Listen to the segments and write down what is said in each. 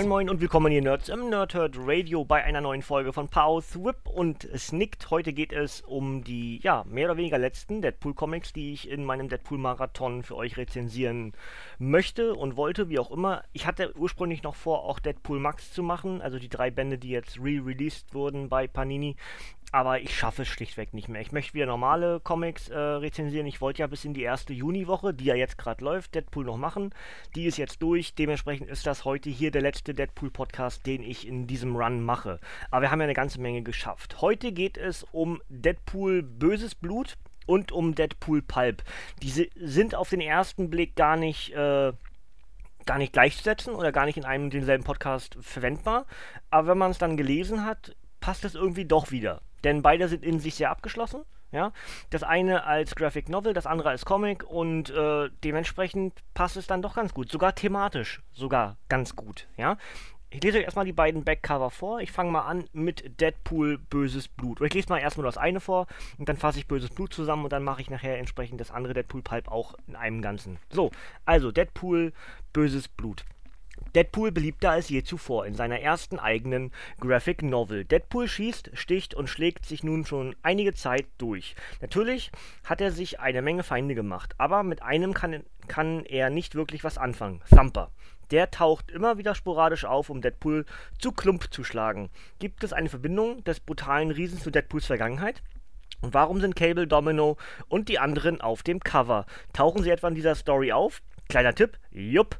Moin Moin und willkommen ihr Nerds im Nerdherd Radio bei einer neuen Folge von Pause, Whip und Snicked. Heute geht es um die, ja, mehr oder weniger letzten Deadpool-Comics, die ich in meinem Deadpool-Marathon für euch rezensieren möchte und wollte, wie auch immer. Ich hatte ursprünglich noch vor, auch Deadpool Max zu machen, also die drei Bände, die jetzt re-released wurden bei Panini aber ich schaffe es schlichtweg nicht mehr. Ich möchte wieder normale Comics äh, rezensieren. Ich wollte ja bis in die erste Juniwoche, die ja jetzt gerade läuft, Deadpool noch machen. Die ist jetzt durch. Dementsprechend ist das heute hier der letzte Deadpool-Podcast, den ich in diesem Run mache. Aber wir haben ja eine ganze Menge geschafft. Heute geht es um Deadpool Böses Blut und um Deadpool Pulp. Diese sind auf den ersten Blick gar nicht. Äh, gar nicht gleichzusetzen oder gar nicht in einem denselben Podcast verwendbar. Aber wenn man es dann gelesen hat, passt es irgendwie doch wieder denn beide sind in sich sehr abgeschlossen. Ja, das eine als Graphic Novel, das andere als Comic und äh, dementsprechend passt es dann doch ganz gut, sogar thematisch sogar ganz gut. Ja, ich lese euch erstmal die beiden Backcover vor. Ich fange mal an mit Deadpool Böses Blut. Oder ich lese mal erstmal das eine vor und dann fasse ich Böses Blut zusammen und dann mache ich nachher entsprechend das andere Deadpool Pulp auch in einem Ganzen. So, also Deadpool Böses Blut. Deadpool beliebter als je zuvor in seiner ersten eigenen Graphic Novel. Deadpool schießt, sticht und schlägt sich nun schon einige Zeit durch. Natürlich hat er sich eine Menge Feinde gemacht, aber mit einem kann, kann er nicht wirklich was anfangen. Thumper. Der taucht immer wieder sporadisch auf, um Deadpool zu Klump zu schlagen. Gibt es eine Verbindung des brutalen Riesens zu Deadpools Vergangenheit? Und warum sind Cable, Domino und die anderen auf dem Cover? Tauchen sie etwa in dieser Story auf? Kleiner Tipp, jupp.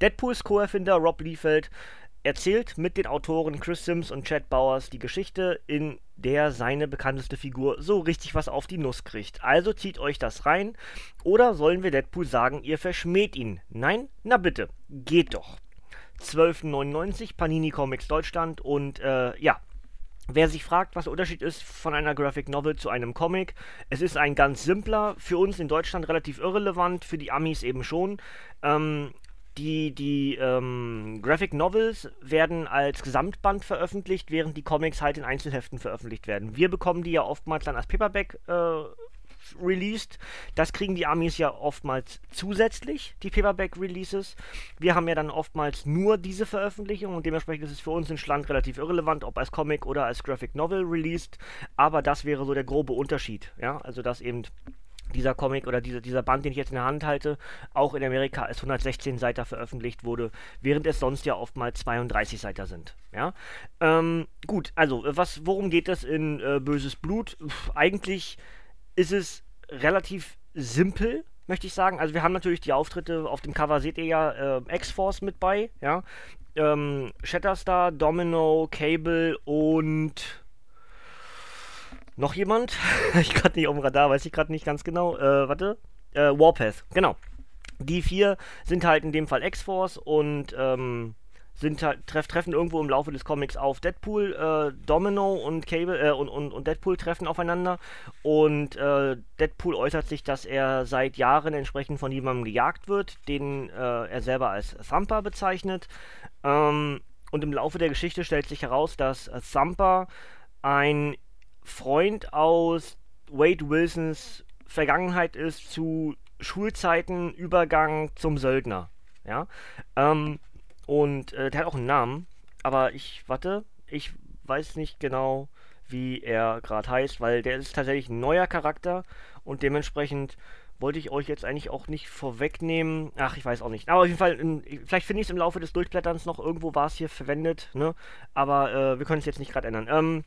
Deadpools Co-Erfinder Rob Liefeld erzählt mit den Autoren Chris Sims und Chad Bowers die Geschichte, in der seine bekannteste Figur so richtig was auf die Nuss kriegt. Also zieht euch das rein. Oder sollen wir Deadpool sagen, ihr verschmäht ihn? Nein? Na bitte, geht doch. 12,99 Panini Comics Deutschland und äh, ja, Wer sich fragt, was der Unterschied ist von einer Graphic Novel zu einem Comic, es ist ein ganz simpler, für uns in Deutschland relativ irrelevant, für die Amis eben schon. Ähm, die, die ähm, Graphic Novels werden als Gesamtband veröffentlicht, während die Comics halt in Einzelheften veröffentlicht werden. Wir bekommen die ja oftmals dann als Paperback äh, released. Das kriegen die Amis ja oftmals zusätzlich, die Paperback-Releases. Wir haben ja dann oftmals nur diese Veröffentlichung und dementsprechend ist es für uns in Schland relativ irrelevant, ob als Comic oder als Graphic Novel released. Aber das wäre so der grobe Unterschied. Ja, also dass eben dieser Comic oder dieser, dieser Band, den ich jetzt in der Hand halte, auch in Amerika als 116 Seiter veröffentlicht wurde, während es sonst ja oftmals 32 Seiter sind. Ja, ähm, gut, also was, worum geht es in äh, Böses Blut? Pff, eigentlich ist es relativ simpel, möchte ich sagen. Also wir haben natürlich die Auftritte, auf dem Cover seht ihr ja äh, X-Force mit bei, ja. Ähm, Shatterstar, Domino, Cable und noch jemand? ich gerade nicht auf dem Radar, weiß ich gerade nicht ganz genau. Äh, warte. Äh, Warpath, genau. Die vier sind halt in dem Fall X-Force und ähm, sind halt, treff, treffen irgendwo im Laufe des Comics auf Deadpool, äh, Domino und Cable äh, und, und, und Deadpool treffen aufeinander und äh, Deadpool äußert sich, dass er seit Jahren entsprechend von jemandem gejagt wird, den äh, er selber als Thumper bezeichnet. Ähm, und im Laufe der Geschichte stellt sich heraus, dass Thumper ein Freund aus Wade Wilsons Vergangenheit ist zu Schulzeiten Übergang zum Söldner. Ja. Ähm, und äh, der hat auch einen Namen, aber ich, warte, ich weiß nicht genau, wie er gerade heißt, weil der ist tatsächlich ein neuer Charakter und dementsprechend wollte ich euch jetzt eigentlich auch nicht vorwegnehmen. Ach, ich weiß auch nicht. Aber auf jeden Fall, in, vielleicht finde ich es im Laufe des Durchblätterns noch, irgendwo war es hier verwendet, ne? Aber äh, wir können es jetzt nicht gerade ändern. Ähm,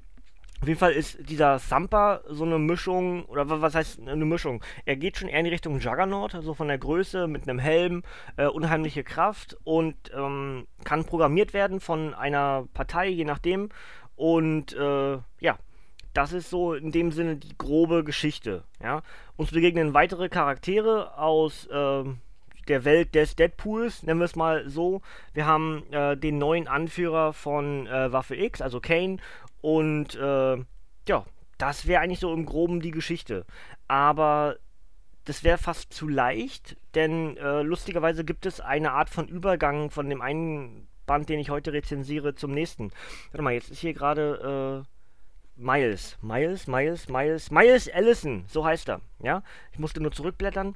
auf jeden Fall ist dieser Thumper so eine Mischung, oder was heißt eine Mischung? Er geht schon eher in die Richtung Juggernaut, also von der Größe, mit einem Helm, äh, unheimliche Kraft und ähm, kann programmiert werden von einer Partei, je nachdem. Und äh, ja, das ist so in dem Sinne die grobe Geschichte. Ja? Uns begegnen weitere Charaktere aus äh, der Welt des Deadpools, nennen wir es mal so. Wir haben äh, den neuen Anführer von äh, Waffe X, also Kane. Und äh, ja, das wäre eigentlich so im Groben die Geschichte. Aber das wäre fast zu leicht, denn äh, lustigerweise gibt es eine Art von Übergang von dem einen Band, den ich heute rezensiere, zum nächsten. Warte mal, jetzt ist hier gerade äh, Miles. Miles, Miles, Miles, Miles Allison, so heißt er. Ja, ich musste nur zurückblättern.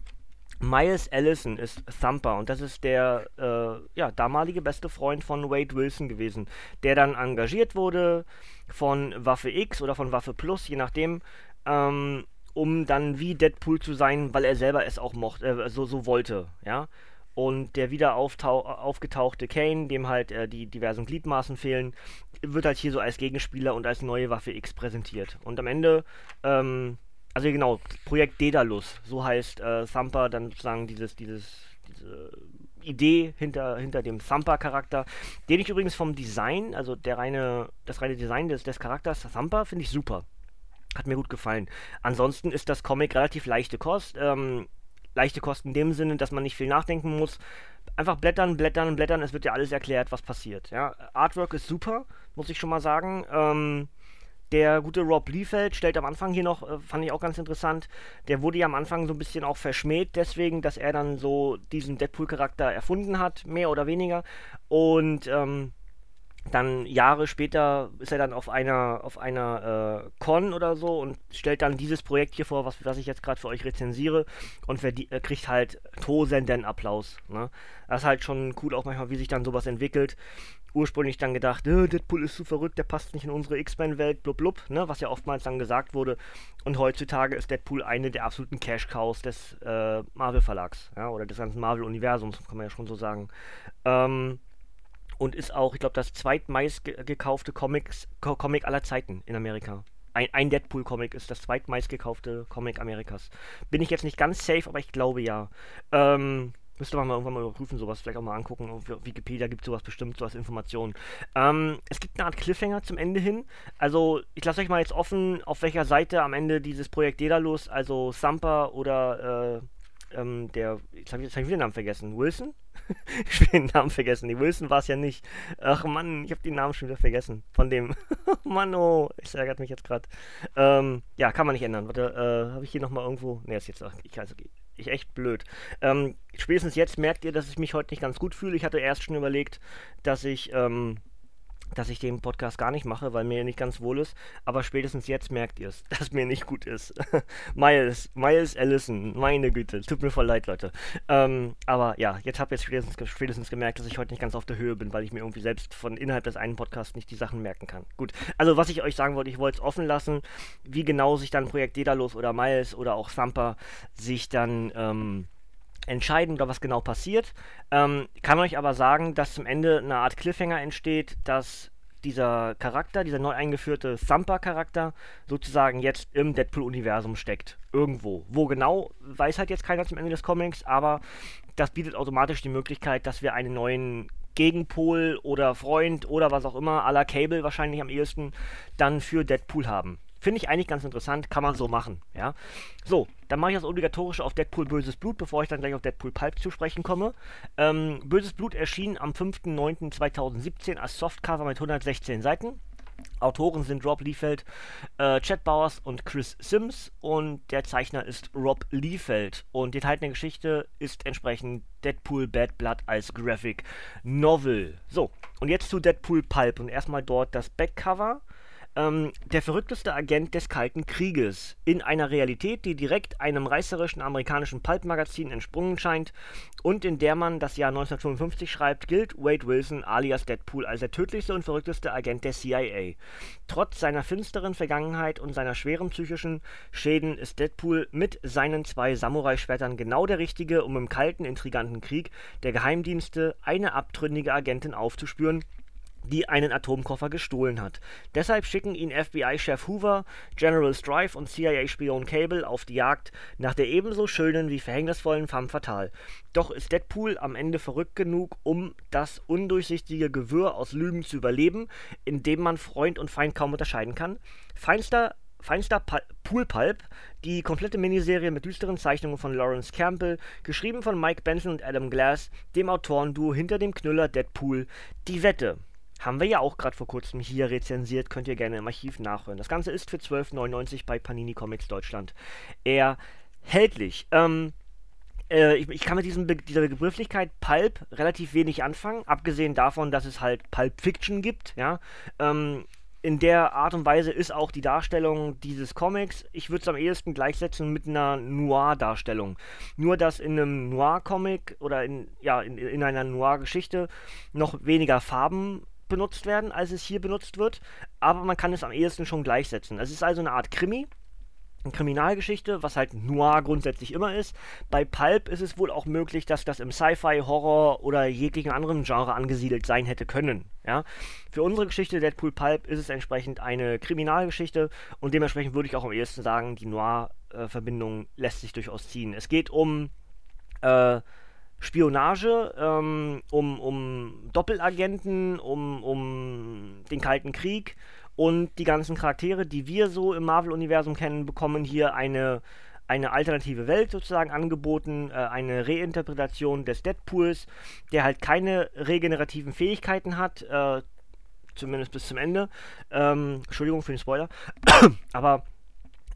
Miles Allison ist Thumper und das ist der äh, ja, damalige beste Freund von Wade Wilson gewesen, der dann engagiert wurde von Waffe X oder von Waffe Plus, je nachdem, ähm, um dann wie Deadpool zu sein, weil er selber es auch mochte, äh, so, so wollte, ja. Und der wieder aufgetauchte Kane, dem halt äh, die diversen Gliedmaßen fehlen, wird halt hier so als Gegenspieler und als neue Waffe X präsentiert. Und am Ende ähm, also genau, Projekt Daedalus, so heißt äh, Thumper dann sozusagen dieses, dieses, diese Idee hinter, hinter dem Thumper-Charakter, den ich übrigens vom Design, also der reine, das reine Design des, des Charakters Thumper, finde ich super. Hat mir gut gefallen. Ansonsten ist das Comic relativ leichte Kost. Ähm, leichte Kost in dem Sinne, dass man nicht viel nachdenken muss. Einfach blättern, blättern, blättern, es wird ja alles erklärt, was passiert. Ja? Artwork ist super, muss ich schon mal sagen. Ähm, der gute Rob Liefeld stellt am Anfang hier noch, äh, fand ich auch ganz interessant, der wurde ja am Anfang so ein bisschen auch verschmäht, deswegen, dass er dann so diesen Deadpool-Charakter erfunden hat, mehr oder weniger. Und ähm, dann Jahre später ist er dann auf einer auf einer äh, Con oder so und stellt dann dieses Projekt hier vor, was, was ich jetzt gerade für euch rezensiere und äh, kriegt halt tosenden Applaus. Ne? Das ist halt schon cool auch manchmal, wie sich dann sowas entwickelt. Ursprünglich dann gedacht, äh, Deadpool ist zu verrückt, der passt nicht in unsere X-Men-Welt, blub blub, ne? was ja oftmals dann gesagt wurde. Und heutzutage ist Deadpool eine der absoluten Cash-Cows des äh, Marvel-Verlags, ja? oder des ganzen Marvel-Universums, kann man ja schon so sagen. Ähm, und ist auch, ich glaube, das zweitmeist gekaufte Comics, Co Comic aller Zeiten in Amerika. Ein, ein Deadpool-Comic ist das zweitmeist gekaufte Comic Amerikas. Bin ich jetzt nicht ganz safe, aber ich glaube ja. Ähm, müsste man mal irgendwann mal überprüfen, sowas vielleicht auch mal angucken. Auf Wikipedia gibt es sowas bestimmt, sowas Informationen. Ähm, es gibt eine Art Cliffhanger zum Ende hin. Also, ich lasse euch mal jetzt offen, auf welcher Seite am Ende dieses Projekt Daedalus, also Samper oder äh, ähm, der, jetzt habe ich, hab ich wieder den Namen vergessen, Wilson? ich will den Namen vergessen. Die Wilson war es ja nicht. Ach Mann, ich habe den Namen schon wieder vergessen. Von dem. Mann, oh, ich ärgert mich jetzt gerade. Ähm, ja, kann man nicht ändern. Warte, äh, habe ich hier nochmal irgendwo. Ne, ist jetzt. Ich, also, ich echt blöd. Ähm, spätestens jetzt merkt ihr, dass ich mich heute nicht ganz gut fühle. Ich hatte erst schon überlegt, dass ich. Ähm, dass ich den Podcast gar nicht mache, weil mir nicht ganz wohl ist. Aber spätestens jetzt merkt ihr es, dass mir nicht gut ist. Miles, Miles Allison, meine Güte, tut mir voll leid, Leute. Ähm, aber ja, jetzt habt ihr spätestens, spätestens gemerkt, dass ich heute nicht ganz auf der Höhe bin, weil ich mir irgendwie selbst von innerhalb des einen Podcasts nicht die Sachen merken kann. Gut, also was ich euch sagen wollte, ich wollte es offen lassen, wie genau sich dann Projekt Daedalus oder Miles oder auch Thumper sich dann ähm, entscheiden oder was genau passiert. Ähm, kann euch aber sagen, dass zum Ende eine Art Cliffhanger entsteht, dass dieser Charakter, dieser neu eingeführte Thumper-Charakter, sozusagen jetzt im Deadpool-Universum steckt. Irgendwo. Wo genau, weiß halt jetzt keiner zum Ende des Comics, aber das bietet automatisch die Möglichkeit, dass wir einen neuen Gegenpol oder Freund oder was auch immer, la Cable wahrscheinlich am ehesten, dann für Deadpool haben. Finde ich eigentlich ganz interessant, kann man so machen, ja. So, dann mache ich das obligatorische auf Deadpool Böses Blut, bevor ich dann gleich auf Deadpool Pulp zu sprechen komme. Ähm, Böses Blut erschien am 5.9.2017 als Softcover mit 116 Seiten. Autoren sind Rob Liefeld, äh, Chad Bowers und Chris Sims und der Zeichner ist Rob Liefeld und die enthaltene Geschichte ist entsprechend Deadpool Bad Blood als Graphic Novel. So, und jetzt zu Deadpool Pulp und erstmal dort das Backcover. Ähm, der verrückteste Agent des Kalten Krieges. In einer Realität, die direkt einem reißerischen amerikanischen Pulp-Magazin entsprungen scheint und in der man das Jahr 1955 schreibt, gilt Wade Wilson alias Deadpool als der tödlichste und verrückteste Agent der CIA. Trotz seiner finsteren Vergangenheit und seiner schweren psychischen Schäden ist Deadpool mit seinen zwei Samurai-Schwertern genau der Richtige, um im kalten, intriganten Krieg der Geheimdienste eine abtrünnige Agentin aufzuspüren die einen Atomkoffer gestohlen hat. Deshalb schicken ihn FBI-Chef Hoover, General Strife und CIA-Spion Cable auf die Jagd nach der ebenso schönen wie verhängnisvollen femme fatale. Doch ist Deadpool am Ende verrückt genug, um das undurchsichtige Gewirr aus Lügen zu überleben, in dem man Freund und Feind kaum unterscheiden kann? Feinster feinster Pool Pulp, die komplette Miniserie mit düsteren Zeichnungen von Lawrence Campbell, geschrieben von Mike Benson und Adam Glass, dem Autorenduo hinter dem Knüller Deadpool. Die Wette. Haben wir ja auch gerade vor kurzem hier rezensiert, könnt ihr gerne im Archiv nachhören. Das Ganze ist für 12,99 bei Panini Comics Deutschland erhältlich. Ähm, äh, ich, ich, kann mit diesem Be dieser Begrifflichkeit Pulp relativ wenig anfangen, abgesehen davon, dass es halt Pulp Fiction gibt, ja. Ähm, in der Art und Weise ist auch die Darstellung dieses Comics. Ich würde es am ehesten gleichsetzen mit einer Noir-Darstellung. Nur, dass in einem Noir-Comic oder in, ja, in, in einer Noir-Geschichte noch weniger Farben benutzt werden, als es hier benutzt wird. Aber man kann es am ehesten schon gleichsetzen. Es ist also eine Art Krimi, Kriminalgeschichte, was halt Noir grundsätzlich immer ist. Bei Pulp ist es wohl auch möglich, dass das im Sci-Fi, Horror oder jeglichen anderen Genre angesiedelt sein hätte können. Ja? Für unsere Geschichte Deadpool Pulp ist es entsprechend eine Kriminalgeschichte und dementsprechend würde ich auch am ehesten sagen, die Noir-Verbindung lässt sich durchaus ziehen. Es geht um äh, Spionage, ähm, um, um Doppelagenten, um, um den Kalten Krieg und die ganzen Charaktere, die wir so im Marvel-Universum kennen, bekommen hier eine, eine alternative Welt sozusagen angeboten, äh, eine Reinterpretation des Deadpools, der halt keine regenerativen Fähigkeiten hat, äh, zumindest bis zum Ende. Ähm, Entschuldigung für den Spoiler. Aber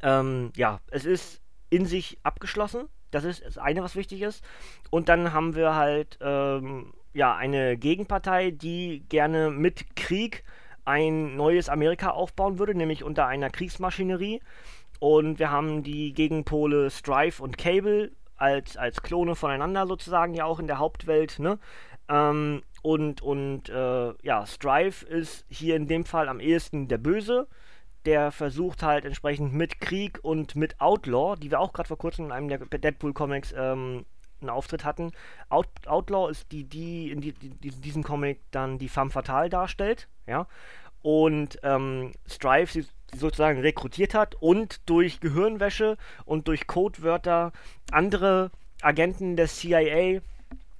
ähm, ja, es ist in sich abgeschlossen. Das ist das eine, was wichtig ist. Und dann haben wir halt ähm, ja eine Gegenpartei, die gerne mit Krieg ein neues Amerika aufbauen würde, nämlich unter einer Kriegsmaschinerie. Und wir haben die Gegenpole Strife und Cable als, als Klone voneinander sozusagen ja auch in der Hauptwelt, ne? Ähm, und und äh, ja, Strife ist hier in dem Fall am ehesten der Böse. Der versucht halt entsprechend mit Krieg und mit Outlaw, die wir auch gerade vor kurzem in einem der Deadpool-Comics ähm, einen Auftritt hatten. Out Outlaw ist die, die in die, die, diesem Comic dann die femme fatale darstellt, ja. Und ähm, Strife sie sozusagen rekrutiert hat und durch Gehirnwäsche und durch Codewörter andere Agenten der CIA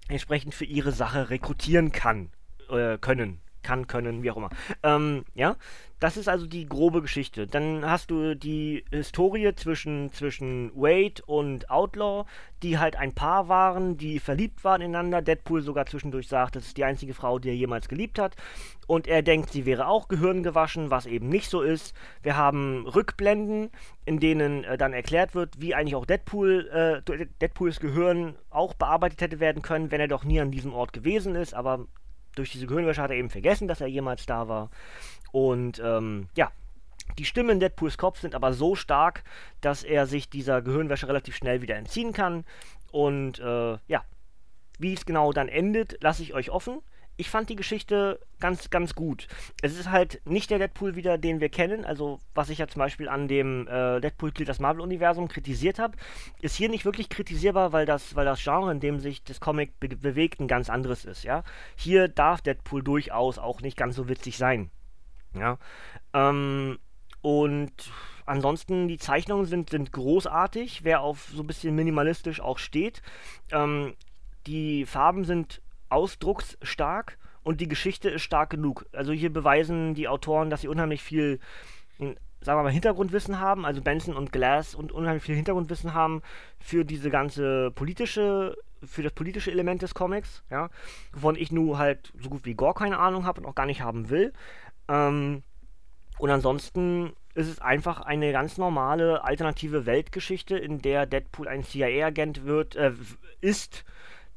entsprechend für ihre Sache rekrutieren kann, äh, können kann, können, wie auch immer. Ähm, ja, das ist also die grobe Geschichte. Dann hast du die Historie zwischen, zwischen Wade und Outlaw, die halt ein Paar waren, die verliebt waren ineinander. Deadpool sogar zwischendurch sagt, das ist die einzige Frau, die er jemals geliebt hat. Und er denkt, sie wäre auch Gehirn gewaschen, was eben nicht so ist. Wir haben Rückblenden, in denen äh, dann erklärt wird, wie eigentlich auch Deadpool, äh, Deadpools Gehirn auch bearbeitet hätte werden können, wenn er doch nie an diesem Ort gewesen ist. Aber durch diese Gehirnwäsche hat er eben vergessen, dass er jemals da war. Und ähm, ja, die Stimmen in Deadpools Kopf sind aber so stark, dass er sich dieser Gehirnwäsche relativ schnell wieder entziehen kann. Und äh, ja, wie es genau dann endet, lasse ich euch offen ich fand die Geschichte ganz, ganz gut. Es ist halt nicht der Deadpool wieder, den wir kennen. Also, was ich ja zum Beispiel an dem äh, Deadpool das Marvel-Universum kritisiert habe, ist hier nicht wirklich kritisierbar, weil das, weil das Genre, in dem sich das Comic be bewegt, ein ganz anderes ist. Ja? Hier darf Deadpool durchaus auch nicht ganz so witzig sein. Ja. Ähm, und ansonsten, die Zeichnungen sind, sind großartig, wer auf so ein bisschen minimalistisch auch steht. Ähm, die Farben sind ausdrucksstark und die Geschichte ist stark genug. Also hier beweisen die Autoren, dass sie unheimlich viel, hm, sagen wir mal, Hintergrundwissen haben, also Benson und Glass und unheimlich viel Hintergrundwissen haben für diese ganze politische, für das politische Element des Comics, ja, wovon ich nur halt so gut wie gar keine Ahnung habe und auch gar nicht haben will. Ähm, und ansonsten ist es einfach eine ganz normale alternative Weltgeschichte, in der Deadpool ein CIA-Agent wird, äh, ist,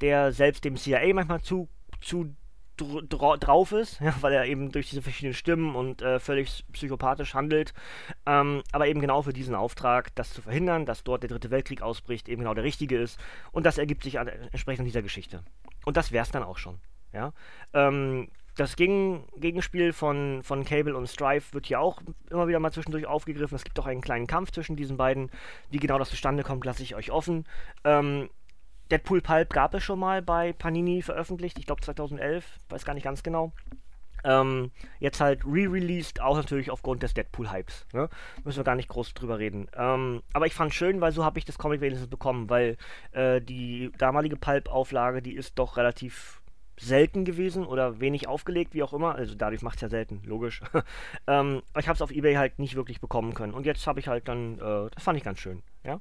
der selbst dem CIA manchmal zu, zu dr drauf ist, ja, weil er eben durch diese verschiedenen Stimmen und äh, völlig psychopathisch handelt, ähm, aber eben genau für diesen Auftrag, das zu verhindern, dass dort der dritte Weltkrieg ausbricht, eben genau der richtige ist und das ergibt sich an, entsprechend dieser Geschichte. Und das wäre es dann auch schon. Ja? Ähm, das Gegen Gegenspiel von, von Cable und Strife wird hier auch immer wieder mal zwischendurch aufgegriffen. Es gibt auch einen kleinen Kampf zwischen diesen beiden. Wie genau das zustande kommt, lasse ich euch offen. Ähm, Deadpool Pulp gab es schon mal bei Panini veröffentlicht, ich glaube 2011, weiß gar nicht ganz genau. Ähm, jetzt halt re-released, auch natürlich aufgrund des Deadpool-Hypes. Ne? Müssen wir gar nicht groß drüber reden. Ähm, aber ich fand schön, weil so habe ich das Comic wenigstens bekommen, weil äh, die damalige Pulp-Auflage, die ist doch relativ selten gewesen oder wenig aufgelegt, wie auch immer. Also dadurch macht es ja selten, logisch. ähm, aber ich habe es auf Ebay halt nicht wirklich bekommen können. Und jetzt habe ich halt dann, äh, das fand ich ganz schön. Ja.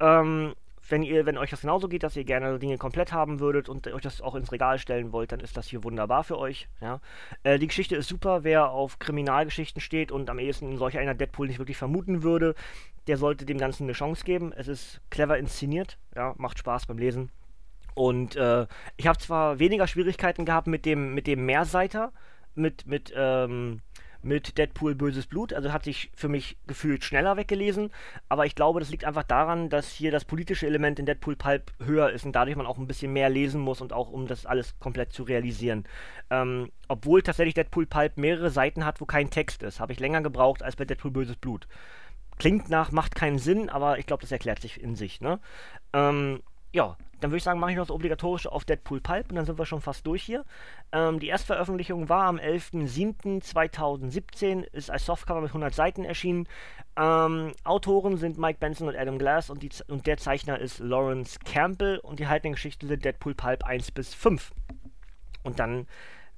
Ähm, wenn ihr, wenn euch das genauso geht, dass ihr gerne Dinge komplett haben würdet und euch das auch ins Regal stellen wollt, dann ist das hier wunderbar für euch. Ja. Äh, die Geschichte ist super. Wer auf Kriminalgeschichten steht und am ehesten in solch einer Deadpool nicht wirklich vermuten würde, der sollte dem Ganzen eine Chance geben. Es ist clever inszeniert, ja, macht Spaß beim Lesen. Und äh, ich habe zwar weniger Schwierigkeiten gehabt mit dem, mit dem Mehrseiter, mit, mit, ähm, mit Deadpool Böses Blut, also hat sich für mich gefühlt schneller weggelesen, aber ich glaube, das liegt einfach daran, dass hier das politische Element in Deadpool Pulp höher ist und dadurch man auch ein bisschen mehr lesen muss und auch um das alles komplett zu realisieren. Ähm, obwohl tatsächlich Deadpool Pulp mehrere Seiten hat, wo kein Text ist, habe ich länger gebraucht als bei Deadpool Böses Blut. Klingt nach, macht keinen Sinn, aber ich glaube, das erklärt sich in sich, ne? Ähm, ja, dann würde ich sagen, mache ich noch das obligatorische auf Deadpool Pulp und dann sind wir schon fast durch hier. Ähm, die Erstveröffentlichung war am 11.07.2017, ist als Softcover mit 100 Seiten erschienen. Ähm, Autoren sind Mike Benson und Adam Glass und, die, und der Zeichner ist Lawrence Campbell und die haltenden Geschichten sind Deadpool Pulp 1 bis 5. Und dann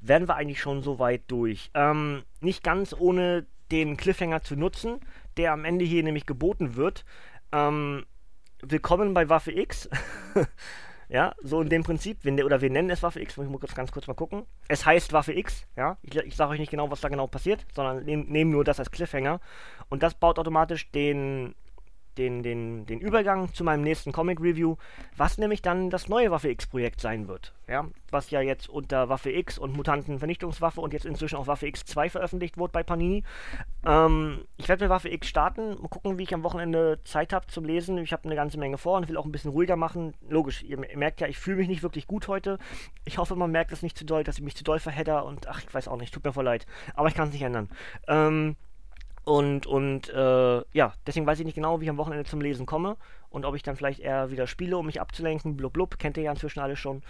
werden wir eigentlich schon so weit durch. Ähm, nicht ganz ohne den Cliffhanger zu nutzen, der am Ende hier nämlich geboten wird. Ähm, willkommen bei Waffe X. ja, so in dem Prinzip. Wir, ne-, oder wir nennen es Waffe X. Ich muss ganz kurz mal gucken. Es heißt Waffe X. Ja, ich, ich sage euch nicht genau, was da genau passiert, sondern nehmen nehm nur das als Cliffhanger. Und das baut automatisch den den, den, den Übergang zu meinem nächsten Comic-Review, was nämlich dann das neue Waffe X-Projekt sein wird. Ja, was ja jetzt unter Waffe X und Mutantenvernichtungswaffe und jetzt inzwischen auch Waffe X2 veröffentlicht wurde bei Panini. Ähm, ich werde mit Waffe X starten, mal gucken, wie ich am Wochenende Zeit habe zum Lesen. Ich habe eine ganze Menge vor und will auch ein bisschen ruhiger machen. Logisch, ihr merkt ja, ich fühle mich nicht wirklich gut heute. Ich hoffe, man merkt es nicht zu doll, dass ich mich zu doll verhedder und ach, ich weiß auch nicht, tut mir voll leid. Aber ich kann es nicht ändern. Ähm, und, und äh, ja, deswegen weiß ich nicht genau, wie ich am Wochenende zum Lesen komme und ob ich dann vielleicht eher wieder spiele, um mich abzulenken. Blub, blub, kennt ihr ja inzwischen alle schon.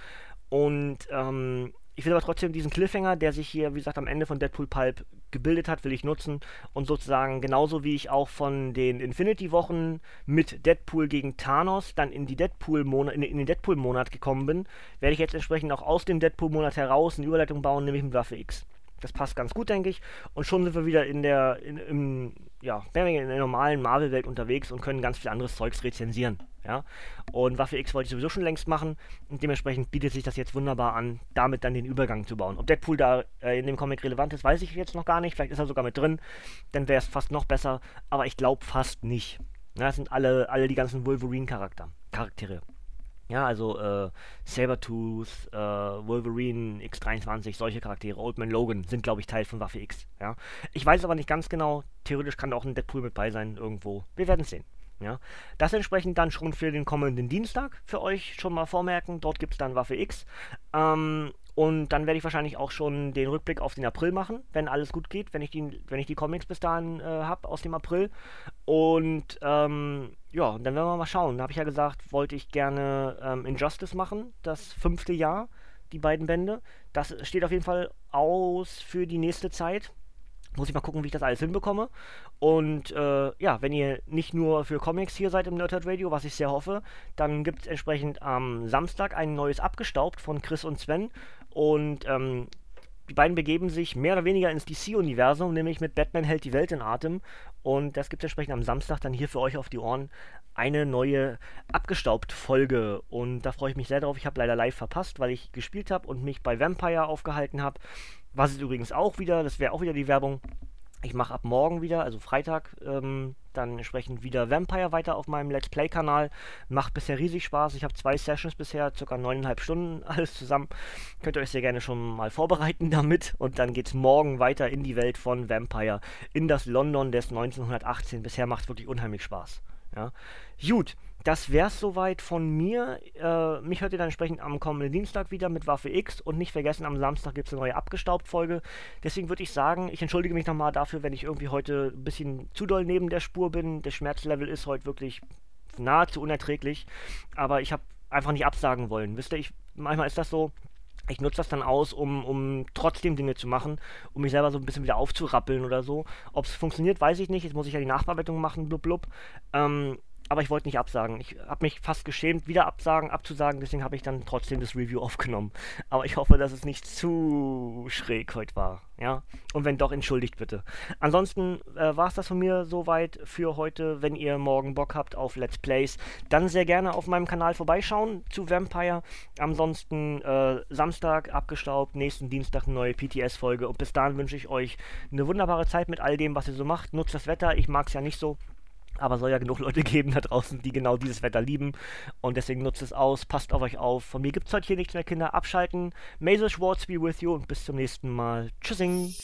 Und ähm, ich will aber trotzdem diesen Cliffhanger, der sich hier, wie gesagt, am Ende von Deadpool Pulp gebildet hat, will ich nutzen und sozusagen genauso wie ich auch von den Infinity-Wochen mit Deadpool gegen Thanos dann in, die Deadpool in, in den Deadpool-Monat gekommen bin, werde ich jetzt entsprechend auch aus dem Deadpool-Monat heraus eine Überleitung bauen, nämlich mit Waffe X. Das passt ganz gut, denke ich. Und schon sind wir wieder in der, in, im, ja, in der normalen Marvel-Welt unterwegs und können ganz viel anderes Zeugs rezensieren. Ja? Und Waffe X wollte ich sowieso schon längst machen und dementsprechend bietet sich das jetzt wunderbar an, damit dann den Übergang zu bauen. Ob Deadpool da äh, in dem Comic relevant ist, weiß ich jetzt noch gar nicht. Vielleicht ist er sogar mit drin, dann wäre es fast noch besser, aber ich glaube fast nicht. Ja, das sind alle, alle die ganzen Wolverine-Charaktere. Ja, also äh, Sabertooth, äh, Wolverine, X23, solche Charaktere, Old Man Logan sind, glaube ich, Teil von Waffe X. Ja. Ich weiß aber nicht ganz genau, theoretisch kann da auch ein Deadpool mit bei sein irgendwo. Wir werden es sehen. Ja. Das entsprechend dann schon für den kommenden Dienstag für euch schon mal vormerken. Dort gibt es dann Waffe X. Ähm, und dann werde ich wahrscheinlich auch schon den Rückblick auf den April machen, wenn alles gut geht, wenn ich die, wenn ich die Comics bis dahin äh, habe aus dem April. Und ähm, ja, dann werden wir mal schauen. Da habe ich ja gesagt, wollte ich gerne ähm, Injustice machen, das fünfte Jahr, die beiden Bände. Das steht auf jeden Fall aus für die nächste Zeit. Muss ich mal gucken, wie ich das alles hinbekomme. Und äh, ja, wenn ihr nicht nur für Comics hier seid im Nerdhurt Radio, was ich sehr hoffe, dann gibt es entsprechend am Samstag ein neues Abgestaubt von Chris und Sven. Und ähm, die beiden begeben sich mehr oder weniger ins DC-Universum, nämlich mit Batman hält die Welt in Atem. Und das gibt es entsprechend am Samstag dann hier für euch auf die Ohren eine neue Abgestaubt-Folge. Und da freue ich mich sehr drauf. Ich habe leider live verpasst, weil ich gespielt habe und mich bei Vampire aufgehalten habe. Was ist übrigens auch wieder, das wäre auch wieder die Werbung. Ich mache ab morgen wieder, also Freitag, ähm, dann entsprechend wieder Vampire weiter auf meinem Let's Play-Kanal. Macht bisher riesig Spaß. Ich habe zwei Sessions bisher, circa neuneinhalb Stunden alles zusammen. Könnt ihr euch sehr gerne schon mal vorbereiten damit. Und dann geht es morgen weiter in die Welt von Vampire, in das London des 1918. Bisher macht es wirklich unheimlich Spaß. Ja. Gut, das wär's soweit von mir. Äh, mich hört ihr dann entsprechend am kommenden Dienstag wieder mit Waffe X und nicht vergessen, am Samstag gibt es eine neue Abgestaubt-Folge. Deswegen würde ich sagen, ich entschuldige mich nochmal dafür, wenn ich irgendwie heute ein bisschen zu doll neben der Spur bin. Der Schmerzlevel ist heute wirklich nahezu unerträglich, aber ich habe einfach nicht absagen wollen. Wisst ihr, ich, manchmal ist das so, ich nutze das dann aus, um, um trotzdem Dinge zu machen, um mich selber so ein bisschen wieder aufzurappeln oder so. Ob es funktioniert, weiß ich nicht. Jetzt muss ich ja die Nachbearbeitung machen, blub blub. Ähm, aber ich wollte nicht absagen. Ich habe mich fast geschämt, wieder absagen, abzusagen, deswegen habe ich dann trotzdem das Review aufgenommen. Aber ich hoffe, dass es nicht zu schräg heute war. Ja, und wenn doch, entschuldigt bitte. Ansonsten äh, war es das von mir soweit für heute. Wenn ihr morgen Bock habt auf Let's Plays, dann sehr gerne auf meinem Kanal vorbeischauen zu Vampire. Ansonsten äh, Samstag abgestaubt, nächsten Dienstag eine neue PTS-Folge. Und bis dahin wünsche ich euch eine wunderbare Zeit mit all dem, was ihr so macht. Nutzt das Wetter, ich mag es ja nicht so. Aber soll ja genug Leute geben da draußen, die genau dieses Wetter lieben. Und deswegen nutzt es aus, passt auf euch auf. Von mir gibt es heute hier nichts mehr, Kinder. Abschalten. The Schwartz be with you und bis zum nächsten Mal. Tschüssing.